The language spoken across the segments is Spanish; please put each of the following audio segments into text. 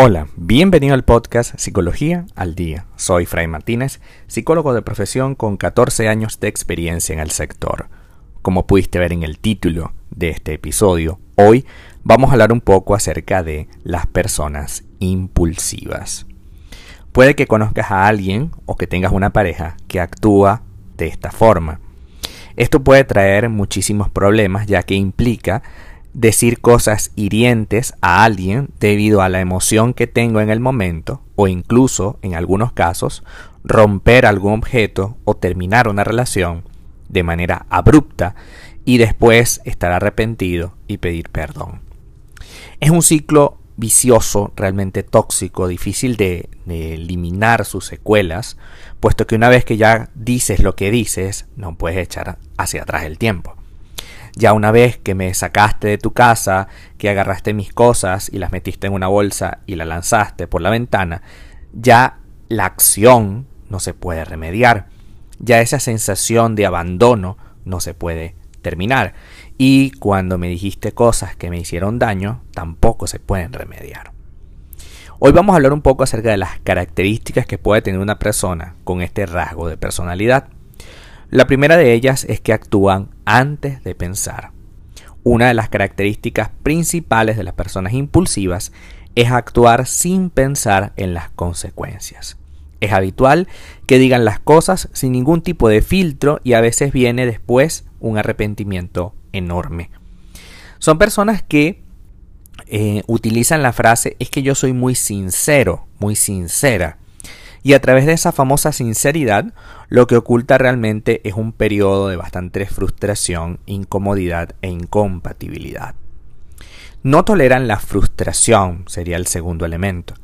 Hola, bienvenido al podcast Psicología al Día. Soy Fray Martínez, psicólogo de profesión con 14 años de experiencia en el sector. Como pudiste ver en el título de este episodio, hoy vamos a hablar un poco acerca de las personas impulsivas. Puede que conozcas a alguien o que tengas una pareja que actúa de esta forma. Esto puede traer muchísimos problemas ya que implica decir cosas hirientes a alguien debido a la emoción que tengo en el momento o incluso, en algunos casos, romper algún objeto o terminar una relación de manera abrupta y después estar arrepentido y pedir perdón. Es un ciclo vicioso, realmente tóxico, difícil de, eliminar sus secuelas, puesto que una vez que ya dices lo que dices, no puedes echar hacia atrás el tiempo. Ya una vez que me sacaste de tu casa, que agarraste mis cosas y las metiste en una bolsa y la lanzaste por la ventana, ya la acción no se puede remediar. Ya esa sensación de abandono no se puede terminar. Y cuando me dijiste cosas que me hicieron daño, tampoco se pueden remediar. Hoy vamos a hablar un poco acerca de las características que puede tener una persona con este rasgo de personalidad. La primera de ellas es que actúan antes de pensar. Una de las características principales de las personas impulsivas es actuar sin pensar en las consecuencias. Es habitual que digan las cosas sin ningún tipo de filtro y a veces viene después un arrepentimiento enorme. Son personas que eh, utilizan la frase es que yo soy muy sincero, muy sincera. Y a través de esa famosa sinceridad, lo que oculta realmente es un periodo de bastante frustración, incomodidad e incompatibilidad. No toleran la frustración, sería el segundo elemento.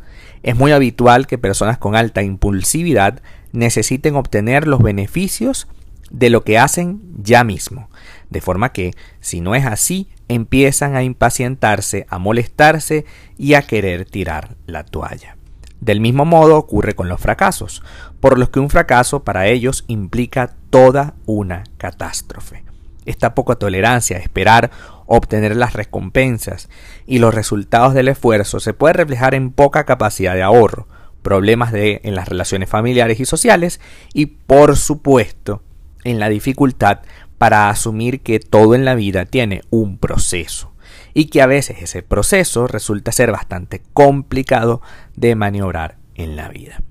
Es muy habitual que personas con alta impulsividad necesiten obtener los beneficios de lo que hacen ya mismo, de forma que, si no es así, empiezan a impacientarse, a molestarse y a querer tirar la toalla. Del mismo modo ocurre con los fracasos, por los que un fracaso para ellos implica toda una catástrofe. Esta poca tolerancia a esperar obtener las recompensas y los resultados del esfuerzo se puede reflejar en poca capacidad de ahorro, problemas de, en las relaciones familiares y sociales y por supuesto en la dificultad para asumir que todo en la vida tiene un proceso y que a veces ese proceso resulta ser bastante complicado de maniobrar en la vida.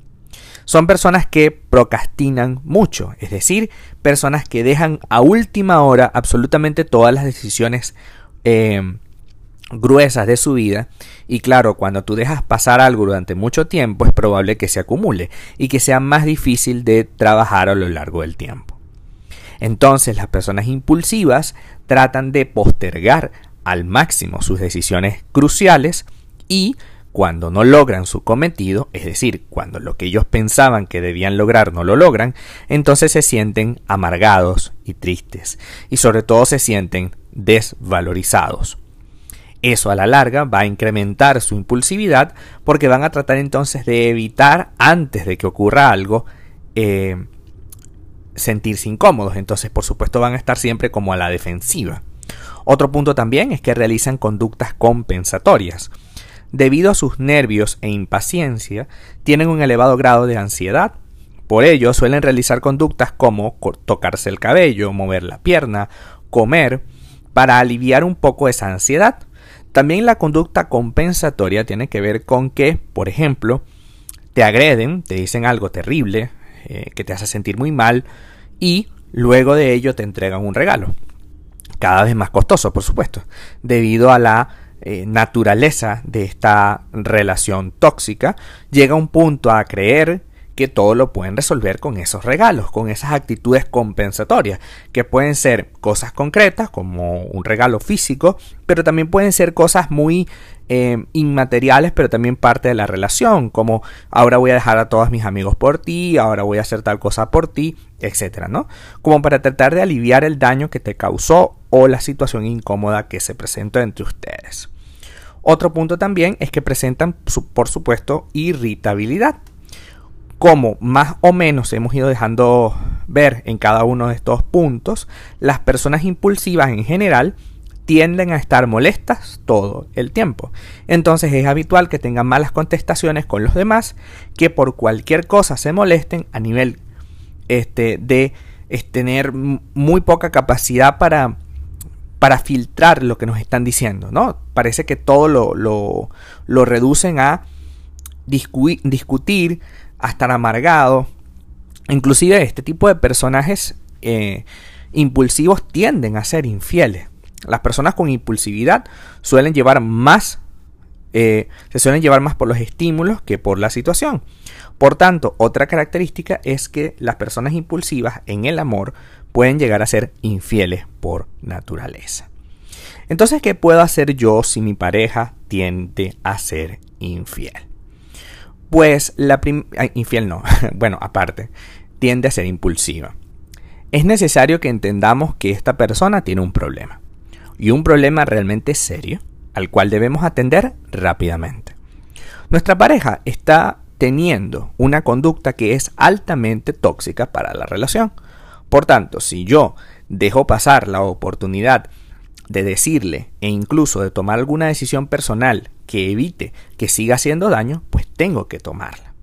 Son personas que procrastinan mucho, es decir, personas que dejan a última hora absolutamente todas las decisiones eh, gruesas de su vida y claro, cuando tú dejas pasar algo durante mucho tiempo es probable que se acumule y que sea más difícil de trabajar a lo largo del tiempo. Entonces las personas impulsivas tratan de postergar al máximo sus decisiones cruciales y cuando no logran su cometido, es decir, cuando lo que ellos pensaban que debían lograr no lo logran, entonces se sienten amargados y tristes y sobre todo se sienten desvalorizados. Eso a la larga va a incrementar su impulsividad porque van a tratar entonces de evitar antes de que ocurra algo eh, sentirse incómodos. Entonces por supuesto van a estar siempre como a la defensiva. Otro punto también es que realizan conductas compensatorias. Debido a sus nervios e impaciencia, tienen un elevado grado de ansiedad. Por ello, suelen realizar conductas como tocarse el cabello, mover la pierna, comer, para aliviar un poco esa ansiedad. También la conducta compensatoria tiene que ver con que, por ejemplo, te agreden, te dicen algo terrible, eh, que te hace sentir muy mal, y luego de ello te entregan un regalo cada vez más costoso, por supuesto, debido a la eh, naturaleza de esta relación tóxica, llega un punto a creer que todo lo pueden resolver con esos regalos, con esas actitudes compensatorias, que pueden ser cosas concretas como un regalo físico, pero también pueden ser cosas muy eh, inmateriales, pero también parte de la relación, como ahora voy a dejar a todos mis amigos por ti, ahora voy a hacer tal cosa por ti, etcétera, ¿no? Como para tratar de aliviar el daño que te causó o la situación incómoda que se presenta entre ustedes. Otro punto también es que presentan, por supuesto, irritabilidad como más o menos hemos ido dejando ver en cada uno de estos puntos, las personas impulsivas en general tienden a estar molestas todo el tiempo. Entonces es habitual que tengan malas contestaciones con los demás, que por cualquier cosa se molesten a nivel este, de tener muy poca capacidad para, para filtrar lo que nos están diciendo, ¿no? Parece que todo lo, lo, reducen a discutir, a estar amargado. Inclusive este tipo de personajes eh, impulsivos tienden a ser infieles. Las personas con impulsividad suelen llevar más, eh, se suelen llevar más por los estímulos que por la situación. Por tanto, otra característica es que las personas impulsivas en el amor pueden llegar a ser infieles por naturaleza. Entonces, ¿qué puedo hacer yo si mi pareja tiende a ser infiel? Pues la infiel no, bueno, aparte, tiende a ser impulsiva. Es necesario que entendamos que esta persona tiene un problema y un problema realmente serio al cual debemos atender rápidamente. Nuestra pareja está teniendo una conducta que es altamente tóxica para la relación. Por tanto, si yo dejo pasar la oportunidad de decirle e incluso de tomar alguna decisión personal que evite que siga haciendo daño, pues tengo que tomarla.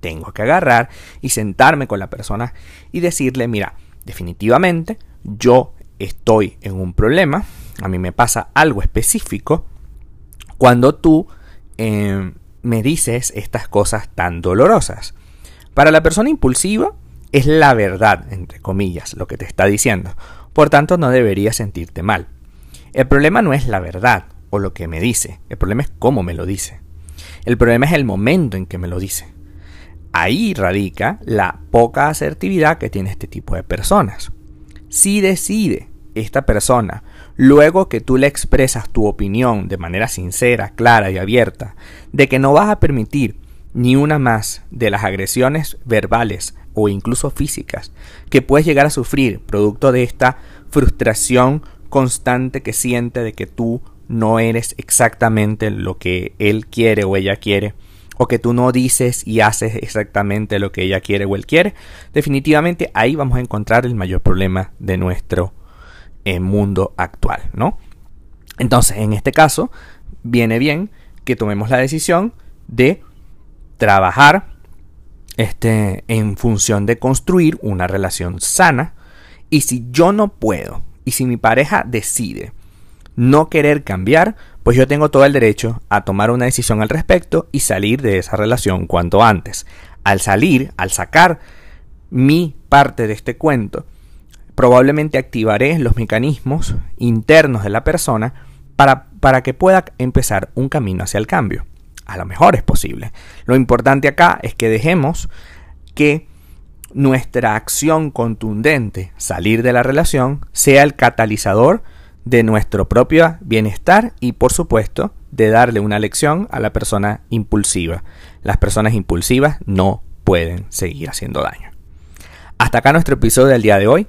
Tengo que agarrar y sentarme con la persona y decirle, mira, definitivamente yo estoy en un problema, a mí me pasa algo específico cuando tú eh, me dices estas cosas tan dolorosas. Para la persona impulsiva es la verdad, entre comillas, lo que te está diciendo. Por tanto, no deberías sentirte mal. El problema no es la verdad o lo que me dice, el problema es cómo me lo dice. El problema es el momento en que me lo dice. Ahí radica la poca asertividad que tiene este tipo de personas. Si decide esta persona, luego que tú le expresas tu opinión de manera sincera, clara y abierta, de que no vas a permitir ni una más de las agresiones verbales o incluso físicas que puedes llegar a sufrir producto de esta frustración constante que siente de que tú no eres exactamente lo que él quiere o ella quiere, o que tú no dices y haces exactamente lo que ella quiere o él quiere, definitivamente ahí vamos a encontrar el mayor problema de nuestro mundo actual, ¿no? Entonces, en este caso, viene bien que tomemos la decisión de trabajar este, en función de construir una relación sana. Y si yo no puedo, y si mi pareja decide no querer cambiar, pues yo tengo todo el derecho a tomar una decisión al respecto y salir de esa relación cuanto antes. Al salir, al sacar mi parte de este cuento, probablemente activaré los mecanismos internos de la persona para, para que pueda empezar un camino hacia el cambio. A lo mejor es posible. Lo importante acá es que dejemos que nuestra acción contundente, salir de la relación, sea el catalizador de nuestro propio bienestar y por supuesto de darle una lección a la persona impulsiva. Las personas impulsivas no pueden seguir haciendo daño. Hasta acá nuestro episodio del día de hoy.